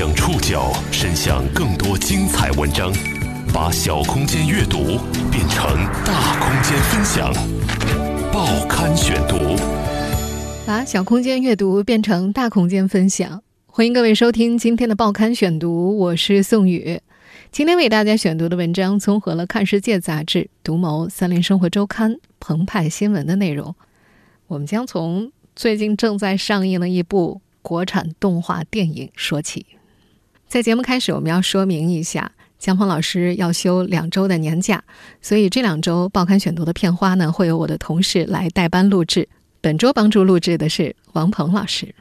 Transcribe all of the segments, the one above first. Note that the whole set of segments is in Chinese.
将触角伸向更多精彩文章，把小空间阅读变成大空间分享。报刊选读，把小空间阅读变成大空间分享。欢迎各位收听今天的报刊选读，我是宋宇。今天为大家选读的文章综合了《看世界》杂志、《独谋》、《三联生活周刊》、澎湃新闻的内容。我们将从最近正在上映的一部国产动画电影说起。在节目开始，我们要说明一下，江鹏老师要休两周的年假，所以这两周报刊选读的片花呢，会由我的同事来代班录制。本周帮助录制的是王鹏老师。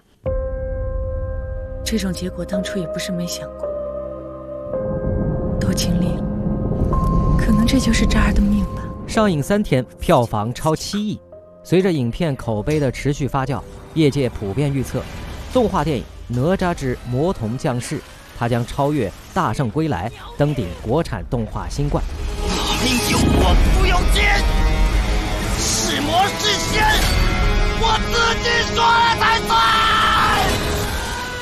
这种结果当初也不是没想过。都经历了，可能这就是这儿的命吧。上映三天，票房超七亿。随着影片口碑的持续发酵，业界普遍预测，动画电影《哪吒之魔童降世》，它将超越《大圣归来》，登顶国产动画新冠。哪里有我不用剑，是魔是仙，我自己说了才算。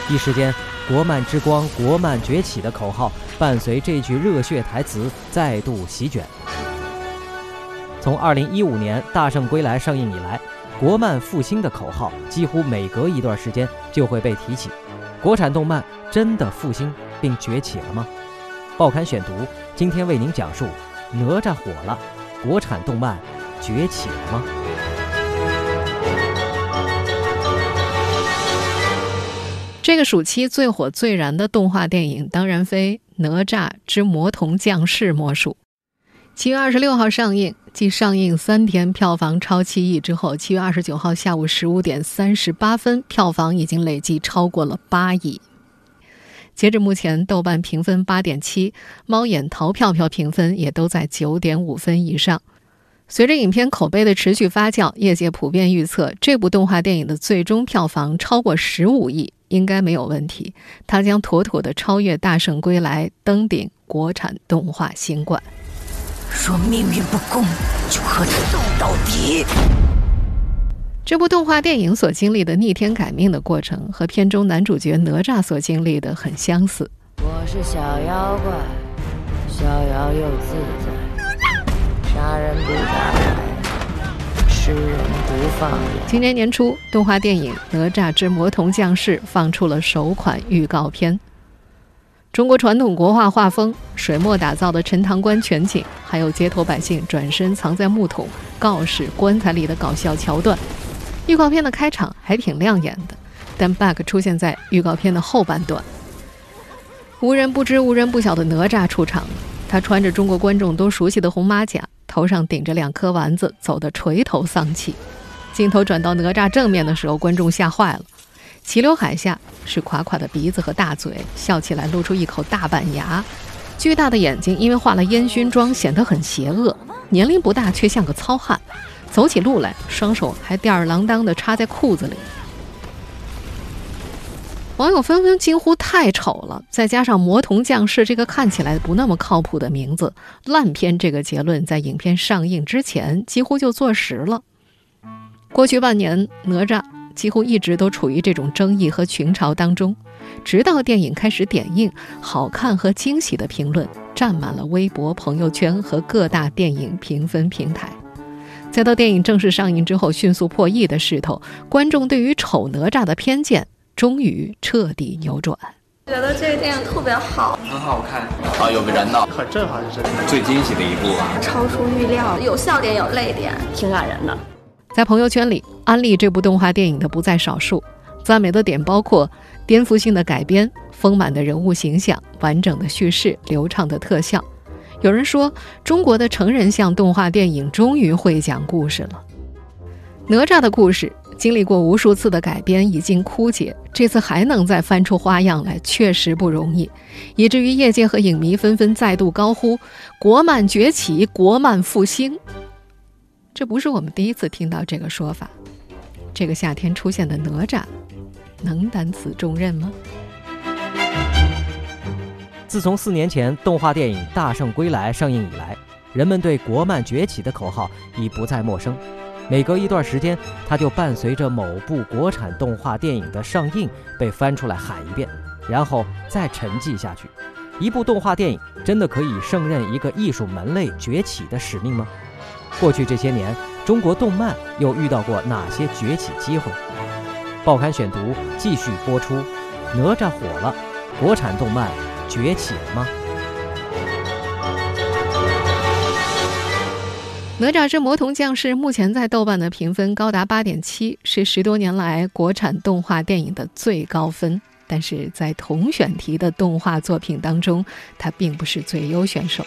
一时间。国漫之光，国漫崛起的口号伴随这句热血台词再度席卷。从2015年《大圣归来》上映以来，国漫复兴的口号几乎每隔一段时间就会被提起。国产动漫真的复兴并崛起了吗？报刊选读今天为您讲述：哪吒火了，国产动漫崛起了吗？这个暑期最火最燃的动画电影，当然非《哪吒之魔童降世》莫属。七月二十六号上映，继上映三天票房超七亿之后，七月二十九号下午十五点三十八分，票房已经累计超过了八亿。截至目前，豆瓣评分八点七，猫眼淘票票评分也都在九点五分以上。随着影片口碑的持续发酵，业界普遍预测这部动画电影的最终票房超过十五亿应该没有问题，它将妥妥的超越《大圣归来》，登顶国产动画新冠。若命运不公，就和他斗到底。这部动画电影所经历的逆天改命的过程，和片中男主角哪吒所经历的很相似。我是小妖怪，逍遥又自在。杀人不眨眼，吃人不放眼。今年年初，动画电影《哪吒之魔童降世》放出了首款预告片。中国传统国画画风、水墨打造的陈塘关全景，还有街头百姓转身藏在木桶、告示、棺材里的搞笑桥段。预告片的开场还挺亮眼的，但 bug 出现在预告片的后半段。无人不知、无人不晓的哪吒出场了，他穿着中国观众都熟悉的红马甲。头上顶着两颗丸子，走得垂头丧气。镜头转到哪吒正面的时候，观众吓坏了。齐刘海下是垮垮的鼻子和大嘴，笑起来露出一口大板牙。巨大的眼睛因为化了烟熏妆，显得很邪恶。年龄不大，却像个糙汉。走起路来，双手还吊儿郎当地插在裤子里。网友纷纷惊呼：“太丑了！”再加上“魔童降世”这个看起来不那么靠谱的名字，烂片这个结论在影片上映之前几乎就坐实了。过去半年，哪吒几乎一直都处于这种争议和群嘲当中，直到电影开始点映，好看和惊喜的评论占满了微博、朋友圈和各大电影评分平台。再到电影正式上映之后迅速破亿的势头，观众对于丑哪吒的偏见。终于彻底扭转，觉得这个电影特别好，很好看。啊，有个人呢，很震撼，是最惊喜的一部啊，超出预料，有笑点有泪点，挺感人的。在朋友圈里安利这部动画电影的不在少数，赞美的点包括颠覆性的改编、丰满的人物形象、完整的叙事、流畅的特效。有人说，中国的成人向动画电影终于会讲故事了。哪吒的故事。经历过无数次的改编，已经枯竭，这次还能再翻出花样来，确实不容易，以至于业界和影迷纷纷再度高呼“国漫崛起，国漫复兴”。这不是我们第一次听到这个说法。这个夏天出现的哪吒，能担此重任吗？自从四年前动画电影《大圣归来》上映以来，人们对“国漫崛起”的口号已不再陌生。每隔一段时间，它就伴随着某部国产动画电影的上映被翻出来喊一遍。然后再沉寂下去。一部动画电影真的可以胜任一个艺术门类崛起的使命吗？过去这些年，中国动漫又遇到过哪些崛起机会？报刊选读继续播出。哪吒火了，国产动漫崛起了吗？哪吒之魔童降世目前在豆瓣的评分高达八点七，是十多年来国产动画电影的最高分。但是在同选题的动画作品当中，它并不是最优选手。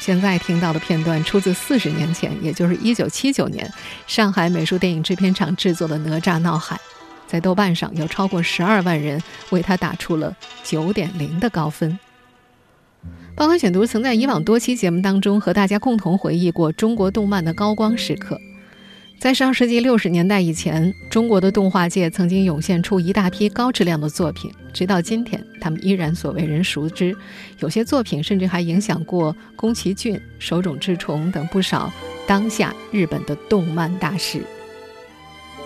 现在听到的片段出自四十年前，也就是一九七九年，上海美术电影制片厂制作的《哪吒闹海》，在豆瓣上有超过十二万人为它打出了九点零的高分。报刊选读曾在以往多期节目当中和大家共同回忆过中国动漫的高光时刻。在上世纪六十年代以前，中国的动画界曾经涌现出一大批高质量的作品，直到今天，他们依然所为人熟知。有些作品甚至还影响过宫崎骏、手冢治虫等不少当下日本的动漫大师。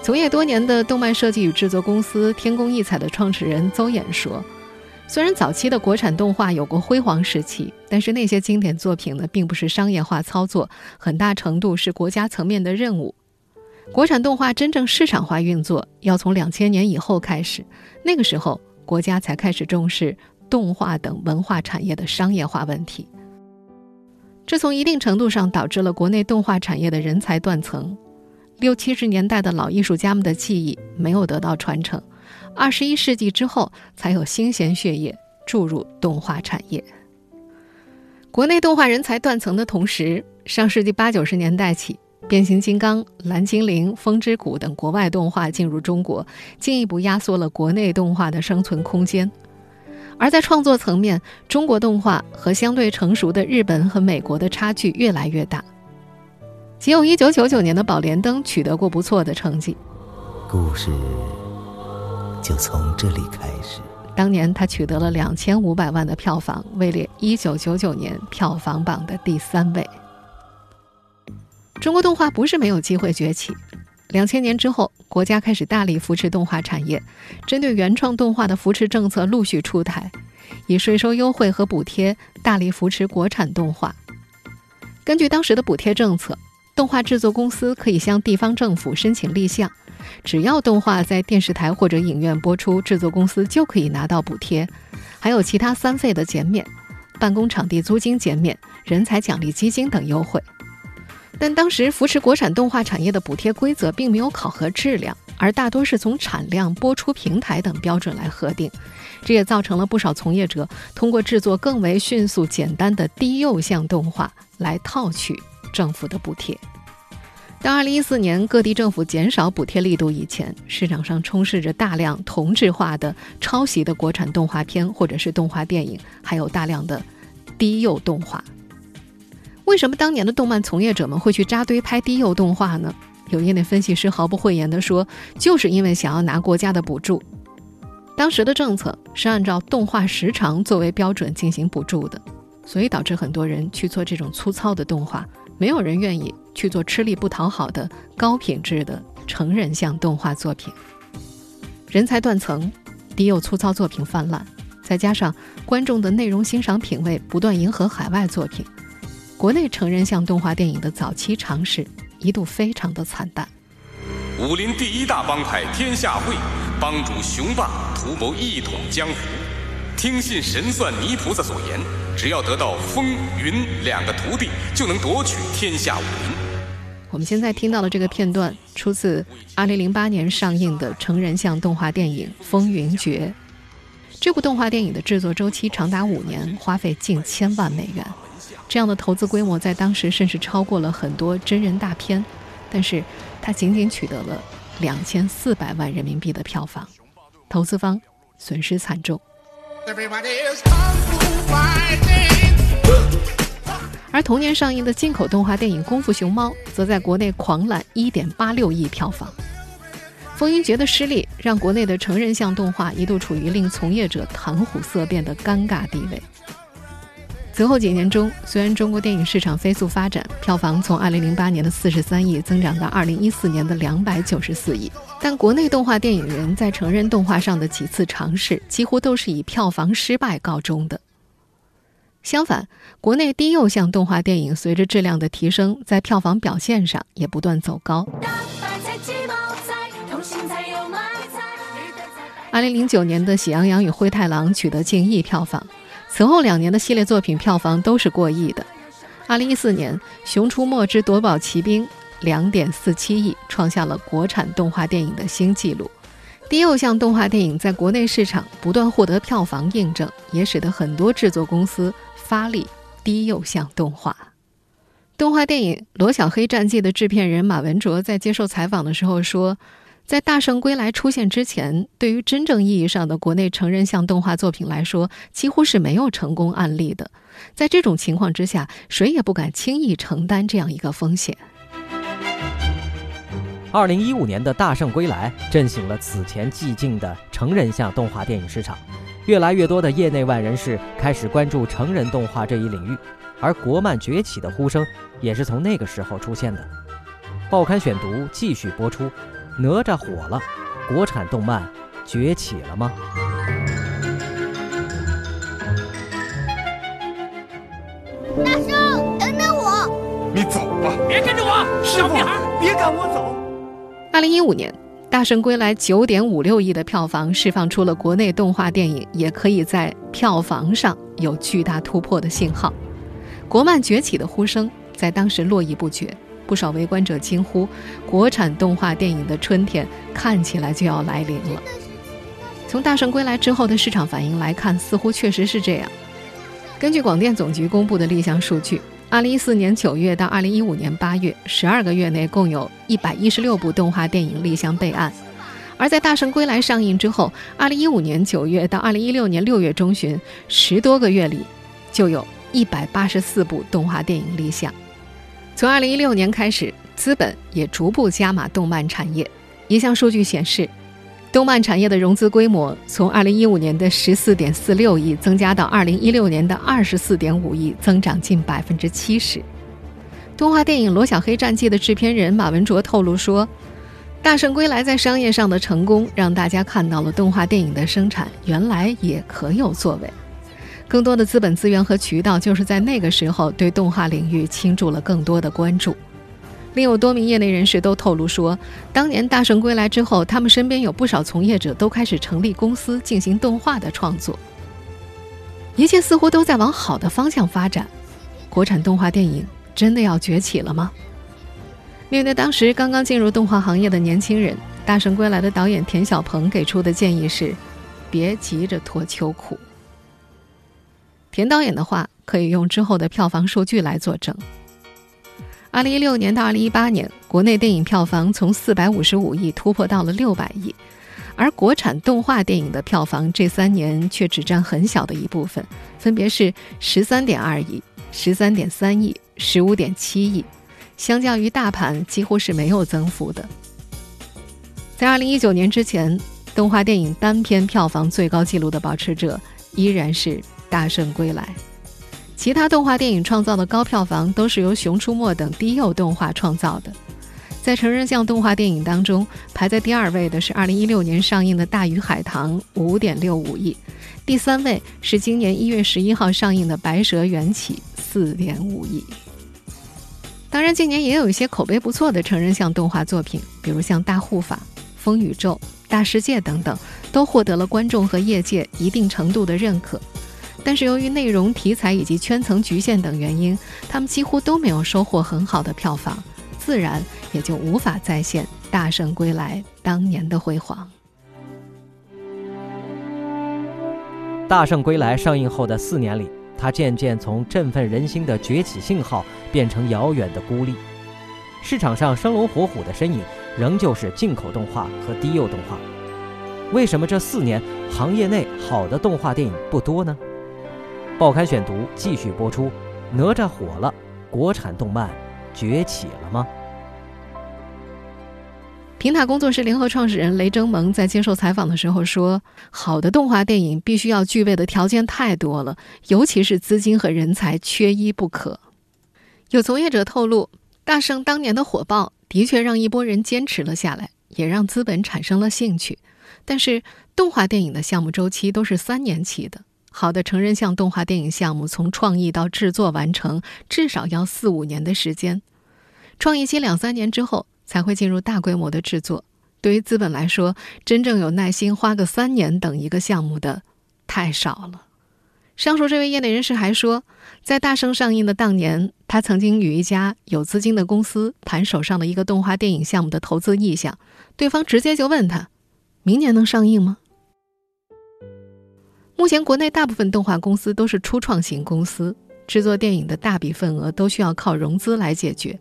从业多年的动漫设计与制作公司天宫艺彩的创始人邹衍说：“虽然早期的国产动画有过辉煌时期，但是那些经典作品呢，并不是商业化操作，很大程度是国家层面的任务。”国产动画真正市场化运作要从两千年以后开始，那个时候国家才开始重视动画等文化产业的商业化问题。这从一定程度上导致了国内动画产业的人才断层，六七十年代的老艺术家们的技艺没有得到传承，二十一世纪之后才有新鲜血液注入动画产业。国内动画人才断层的同时，上世纪八九十年代起。变形金刚、蓝精灵、风之谷等国外动画进入中国，进一步压缩了国内动画的生存空间。而在创作层面，中国动画和相对成熟的日本和美国的差距越来越大。仅有一九九九年的《宝莲灯》取得过不错的成绩。故事就从这里开始。当年他取得了两千五百万的票房，位列一九九九年票房榜的第三位。中国动画不是没有机会崛起。两千年之后，国家开始大力扶持动画产业，针对原创动画的扶持政策陆续出台，以税收优惠和补贴大力扶持国产动画。根据当时的补贴政策，动画制作公司可以向地方政府申请立项，只要动画在电视台或者影院播出，制作公司就可以拿到补贴，还有其他三费的减免、办公场地租金减免、人才奖励基金等优惠。但当时扶持国产动画产业的补贴规则并没有考核质量，而大多是从产量、播出平台等标准来核定，这也造成了不少从业者通过制作更为迅速、简单的低幼向动画来套取政府的补贴。到2014年各地政府减少补贴力度以前，市场上充斥着大量同质化的抄袭的国产动画片或者是动画电影，还有大量的低幼动画。为什么当年的动漫从业者们会去扎堆拍低幼动画呢？有业内分析师毫不讳言地说，就是因为想要拿国家的补助。当时的政策是按照动画时长作为标准进行补助的，所以导致很多人去做这种粗糙的动画，没有人愿意去做吃力不讨好的高品质的成人向动画作品。人才断层，低幼粗糙作品泛滥，再加上观众的内容欣赏品味不断迎合海外作品。国内成人向动画电影的早期尝试一度非常的惨淡。武林第一大帮派天下会，帮主雄霸图谋一统江湖，听信神算泥菩萨所言，只要得到风云两个徒弟，就能夺取天下武林。我们现在听到的这个片段出自2008年上映的成人向动画电影《风云决》。这部动画电影的制作周期长达五年，花费近千万美元。这样的投资规模在当时甚至超过了很多真人大片，但是它仅仅取得了两千四百万人民币的票房，投资方损失惨重。而同年上映的进口动画电影《功夫熊猫》则在国内狂揽一点八六亿票房。风云决的失利让国内的成人向动画一度处于令从业者谈虎色变的尴尬地位。此后几年中，虽然中国电影市场飞速发展，票房从2008年的43亿增长到2014年的294亿，但国内动画电影人在成人动画上的几次尝试，几乎都是以票房失败告终的。相反，国内低幼向动画电影随着质量的提升，在票房表现上也不断走高。2009年的《喜羊羊与灰太狼》取得近亿票房。此后两年的系列作品票房都是过亿的。二零一四年，《熊出没之夺宝奇兵》两点四七亿，创下了国产动画电影的新纪录。低幼向动画电影在国内市场不断获得票房印证，也使得很多制作公司发力低幼向动画。动画电影《罗小黑战记》的制片人马文卓在接受采访的时候说。在《大圣归来》出现之前，对于真正意义上的国内成人向动画作品来说，几乎是没有成功案例的。在这种情况之下，谁也不敢轻易承担这样一个风险。二零一五年的《大圣归来》震醒了此前寂静的成人向动画电影市场，越来越多的业内外人士开始关注成人动画这一领域，而国漫崛起的呼声也是从那个时候出现的。报刊选读继续播出。哪吒火了，国产动漫崛起了吗？大圣，等等我！你走吧，别跟着我，小屁孩，别赶我走。二零一五年，《大圣归来》九点五六亿的票房，释放出了国内动画电影也可以在票房上有巨大突破的信号。国漫崛起的呼声在当时络绎不绝。不少围观者惊呼：“国产动画电影的春天看起来就要来临了。”从《大圣归来》之后的市场反应来看，似乎确实是这样。根据广电总局公布的立项数据，2014年9月到2015年8月，12个月内共有一百一十六部动画电影立项备案。而在《大圣归来》上映之后，2015年9月到2016年6月中旬，十多个月里，就有一百八十四部动画电影立项。从二零一六年开始，资本也逐步加码动漫产业。一项数据显示，动漫产业的融资规模从二零一五年的十四点四六亿增加到二零一六年的二十四点五亿，增长近百分之七十。动画电影《罗小黑战记》的制片人马文卓透露说：“大圣归来在商业上的成功，让大家看到了动画电影的生产原来也可有作为。”更多的资本资源和渠道，就是在那个时候对动画领域倾注了更多的关注。另有多名业内人士都透露说，当年《大圣归来》之后，他们身边有不少从业者都开始成立公司进行动画的创作。一切似乎都在往好的方向发展，国产动画电影真的要崛起了吗？面对当时刚刚进入动画行业的年轻人，《大圣归来》的导演田小鹏给出的建议是：别急着脱秋裤。田导演的话可以用之后的票房数据来作证。二零一六年到二零一八年，国内电影票房从四百五十五亿突破到了六百亿，而国产动画电影的票房这三年却只占很小的一部分，分别是十三点二亿、十三点三亿、十五点七亿，相较于大盘几乎是没有增幅的。在二零一九年之前，动画电影单片票房最高纪录的保持者依然是。大圣归来，其他动画电影创造的高票房都是由《熊出没》等低幼动画创造的。在成人向动画电影当中，排在第二位的是2016年上映的《大鱼海棠》，5.65亿；第三位是今年1月11号上映的《白蛇缘起》，4.5亿。当然，今年也有一些口碑不错的成人向动画作品，比如像《大护法》《风宇宙》《大世界》等等，都获得了观众和业界一定程度的认可。但是由于内容、题材以及圈层局限等原因，他们几乎都没有收获很好的票房，自然也就无法再现《大圣归来》当年的辉煌。《大圣归来》上映后的四年里，它渐渐从振奋人心的崛起信号变成遥远的孤立。市场上生龙活虎的身影，仍旧是进口动画和低幼动画。为什么这四年行业内好的动画电影不多呢？报刊选读继续播出，哪吒火了，国产动漫崛起了吗？平塔工作室联合创始人雷征蒙在接受采访的时候说：“好的动画电影必须要具备的条件太多了，尤其是资金和人才缺一不可。”有从业者透露，大圣当年的火爆的确让一波人坚持了下来，也让资本产生了兴趣。但是，动画电影的项目周期都是三年起的。好的成人向动画电影项目，从创意到制作完成，至少要四五年的时间。创意期两三年之后，才会进入大规模的制作。对于资本来说，真正有耐心花个三年等一个项目的，太少了。上述这位业内人士还说，在大圣上映的当年，他曾经与一家有资金的公司谈手上的一个动画电影项目的投资意向，对方直接就问他：“明年能上映吗？”目前，国内大部分动画公司都是初创型公司，制作电影的大笔份额都需要靠融资来解决。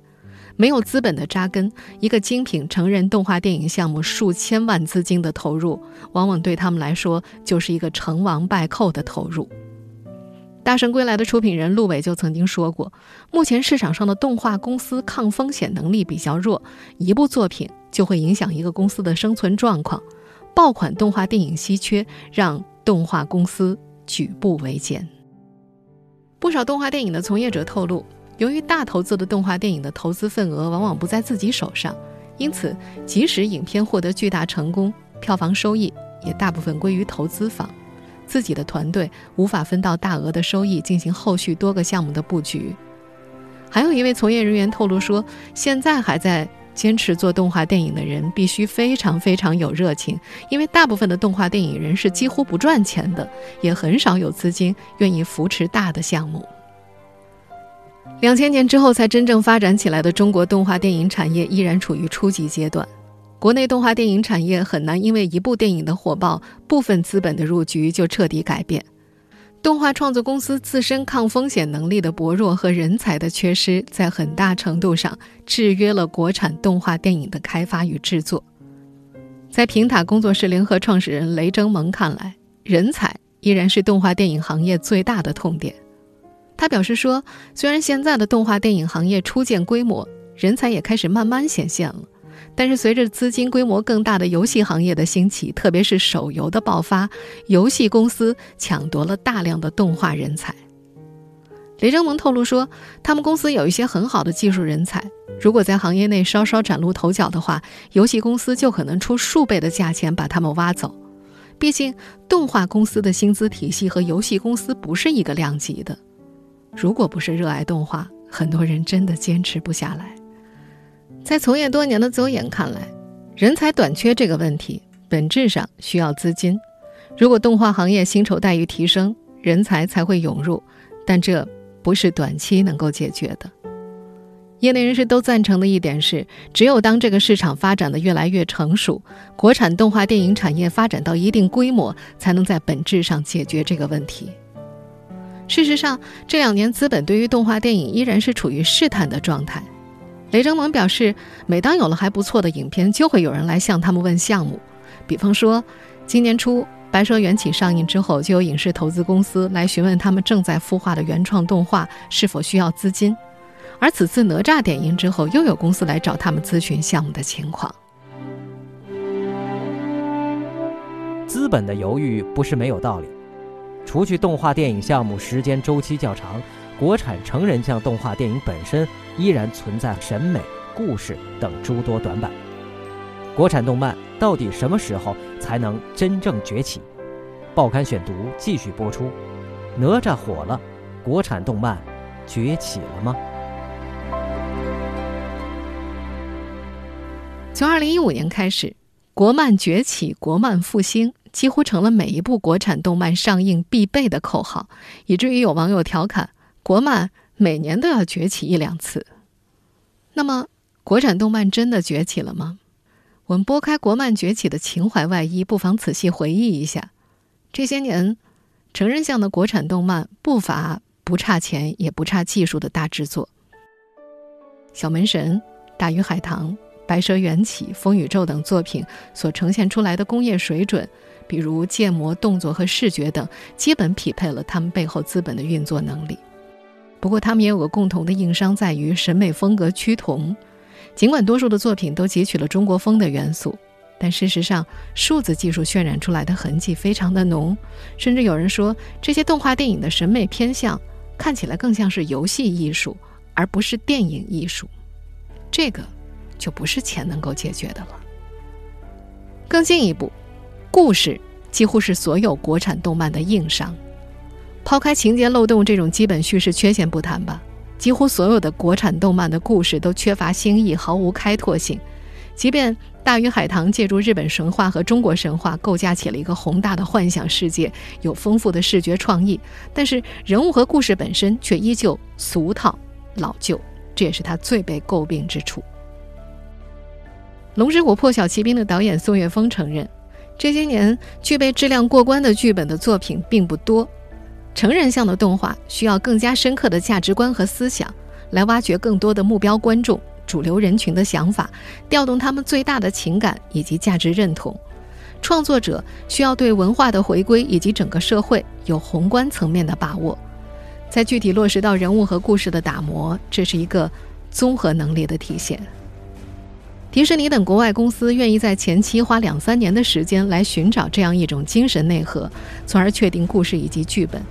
没有资本的扎根，一个精品成人动画电影项目数千万资金的投入，往往对他们来说就是一个成王败寇的投入。《大圣归来》的出品人陆伟就曾经说过，目前市场上的动画公司抗风险能力比较弱，一部作品就会影响一个公司的生存状况。爆款动画电影稀缺，让动画公司举步维艰。不少动画电影的从业者透露，由于大投资的动画电影的投资份额往往不在自己手上，因此即使影片获得巨大成功，票房收益也大部分归于投资方，自己的团队无法分到大额的收益进行后续多个项目的布局。还有一位从业人员透露说，现在还在。坚持做动画电影的人必须非常非常有热情，因为大部分的动画电影人是几乎不赚钱的，也很少有资金愿意扶持大的项目。两千年之后才真正发展起来的中国动画电影产业依然处于初级阶段，国内动画电影产业很难因为一部电影的火爆、部分资本的入局就彻底改变。动画创作公司自身抗风险能力的薄弱和人才的缺失，在很大程度上制约了国产动画电影的开发与制作。在平塔工作室联合创始人雷征蒙看来，人才依然是动画电影行业最大的痛点。他表示说：“虽然现在的动画电影行业初见规模，人才也开始慢慢显现了。”但是，随着资金规模更大的游戏行业的兴起，特别是手游的爆发，游戏公司抢夺了大量的动画人才。雷征蒙透露说，他们公司有一些很好的技术人才，如果在行业内稍稍崭露头角的话，游戏公司就可能出数倍的价钱把他们挖走。毕竟，动画公司的薪资体系和游戏公司不是一个量级的。如果不是热爱动画，很多人真的坚持不下来。在从业多年的邹衍看来，人才短缺这个问题本质上需要资金。如果动画行业薪酬待遇提升，人才才会涌入，但这不是短期能够解决的。业内人士都赞成的一点是，只有当这个市场发展的越来越成熟，国产动画电影产业发展到一定规模，才能在本质上解决这个问题。事实上，这两年资本对于动画电影依然是处于试探的状态。雷征蒙表示，每当有了还不错的影片，就会有人来向他们问项目。比方说，今年初《白蛇缘起》上映之后，就有影视投资公司来询问他们正在孵化的原创动画是否需要资金。而此次哪吒点映之后，又有公司来找他们咨询项目的情况。资本的犹豫不是没有道理。除去动画电影项目时间周期较长。国产成人向动画电影本身依然存在审美、故事等诸多短板。国产动漫到底什么时候才能真正崛起？报刊选读继续播出。哪吒火了，国产动漫崛起了吗？从二零一五年开始，“国漫崛起，国漫复兴”几乎成了每一部国产动漫上映必备的口号，以至于有网友调侃。国漫每年都要崛起一两次，那么国产动漫真的崛起了吗？我们拨开国漫崛起的情怀外衣，不妨仔细回忆一下，这些年成人向的国产动漫不乏不差钱也不差技术的大制作，《小门神》《大鱼海棠》《白蛇缘起》《风宇宙》等作品所呈现出来的工业水准，比如建模、动作和视觉等，基本匹配了他们背后资本的运作能力。不过，他们也有个共同的硬伤，在于审美风格趋同。尽管多数的作品都汲取了中国风的元素，但事实上，数字技术渲染出来的痕迹非常的浓，甚至有人说，这些动画电影的审美偏向看起来更像是游戏艺术，而不是电影艺术。这个就不是钱能够解决的了。更进一步，故事几乎是所有国产动漫的硬伤。抛开情节漏洞这种基本叙事缺陷不谈吧。几乎所有的国产动漫的故事都缺乏新意，毫无开拓性。即便《大鱼海棠》借助日本神话和中国神话构架起了一个宏大的幻想世界，有丰富的视觉创意，但是人物和故事本身却依旧俗套老旧，这也是他最被诟病之处。《龙之谷破晓奇兵》的导演宋岳峰承认，这些年具备质量过关的剧本的作品并不多。成人向的动画需要更加深刻的价值观和思想，来挖掘更多的目标观众、主流人群的想法，调动他们最大的情感以及价值认同。创作者需要对文化的回归以及整个社会有宏观层面的把握，在具体落实到人物和故事的打磨，这是一个综合能力的体现。迪士尼等国外公司愿意在前期花两三年的时间来寻找这样一种精神内核，从而确定故事以及剧本。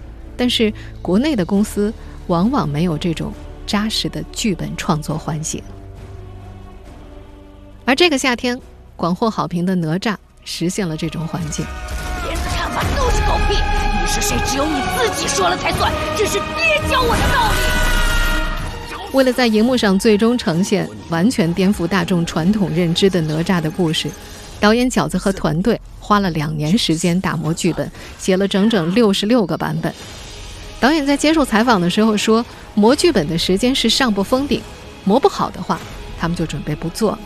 但是国内的公司往往没有这种扎实的剧本创作环节，而这个夏天广获好评的哪吒实现了这种环境。别人的看法都是狗屁，你是谁？只有你自己说了才算。这是爹教我的道理。为了在荧幕上最终呈现完全颠覆大众传统认知的哪吒的故事，导演饺子和团队花了两年时间打磨剧本，写了整整六十六个版本。导演在接受采访的时候说：“磨剧本的时间是上不封顶，磨不好的话，他们就准备不做。”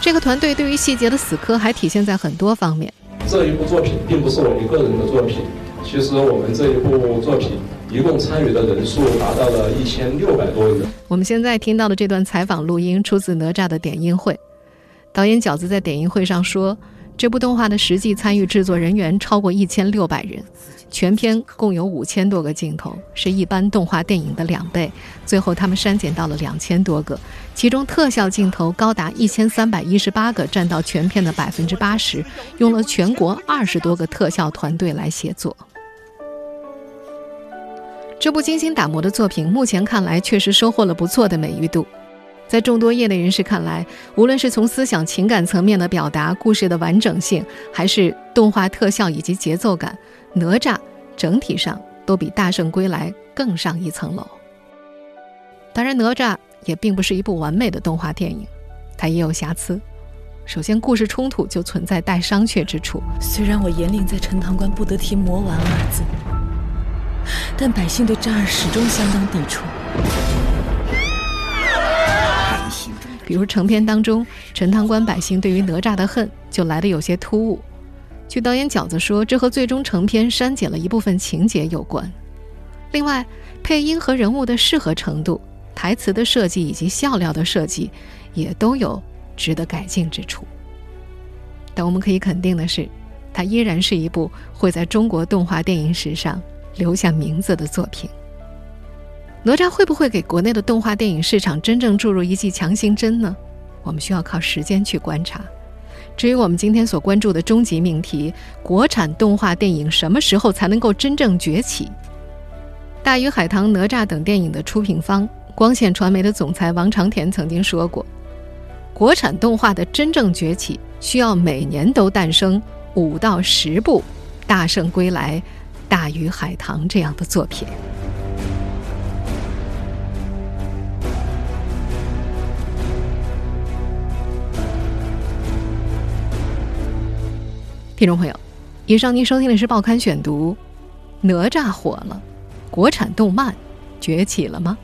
这个团队对于细节的死磕还体现在很多方面。这一部作品并不是我一个人的作品，其实我们这一部作品一共参与的人数达到了一千六百多人。我们现在听到的这段采访录音出自哪吒的点映会，导演饺子在点映会上说：“这部动画的实际参与制作人员超过一千六百人。”全片共有五千多个镜头，是一般动画电影的两倍。最后他们删减到了两千多个，其中特效镜头高达一千三百一十八个，占到全片的百分之八十。用了全国二十多个特效团队来协作。这部精心打磨的作品，目前看来确实收获了不错的美誉度。在众多业内人士看来，无论是从思想情感层面的表达、故事的完整性，还是动画特效以及节奏感。哪吒整体上都比《大圣归来》更上一层楼。当然，哪吒也并不是一部完美的动画电影，它也有瑕疵。首先，故事冲突就存在待商榷之处。虽然我严令在陈塘关不得提“魔丸”二字，但百姓对渣儿始终相当抵触。比如成片当中，陈塘关百姓对于哪吒的恨就来得有些突兀。据导演饺子说，这和最终成片删减了一部分情节有关。另外，配音和人物的适合程度、台词的设计以及笑料的设计，也都有值得改进之处。但我们可以肯定的是，它依然是一部会在中国动画电影史上留下名字的作品。哪吒会不会给国内的动画电影市场真正注入一剂强心针呢？我们需要靠时间去观察。至于我们今天所关注的终极命题——国产动画电影什么时候才能够真正崛起？《大鱼海棠》《哪吒》等电影的出品方光线传媒的总裁王长田曾经说过：“国产动画的真正崛起，需要每年都诞生五到十部《大圣归来》《大鱼海棠》这样的作品。”听众朋友，以上您收听的是《报刊选读》，哪吒火了，国产动漫崛起了吗？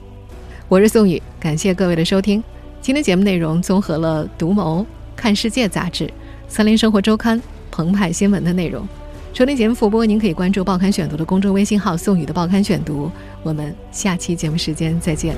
我是宋宇，感谢各位的收听。今天节目内容综合了《独谋》《看世界》杂志、《森林生活周刊》、澎湃新闻的内容。收听节目复播，您可以关注《报刊选读》的公众微信号“宋宇的报刊选读”。我们下期节目时间再见。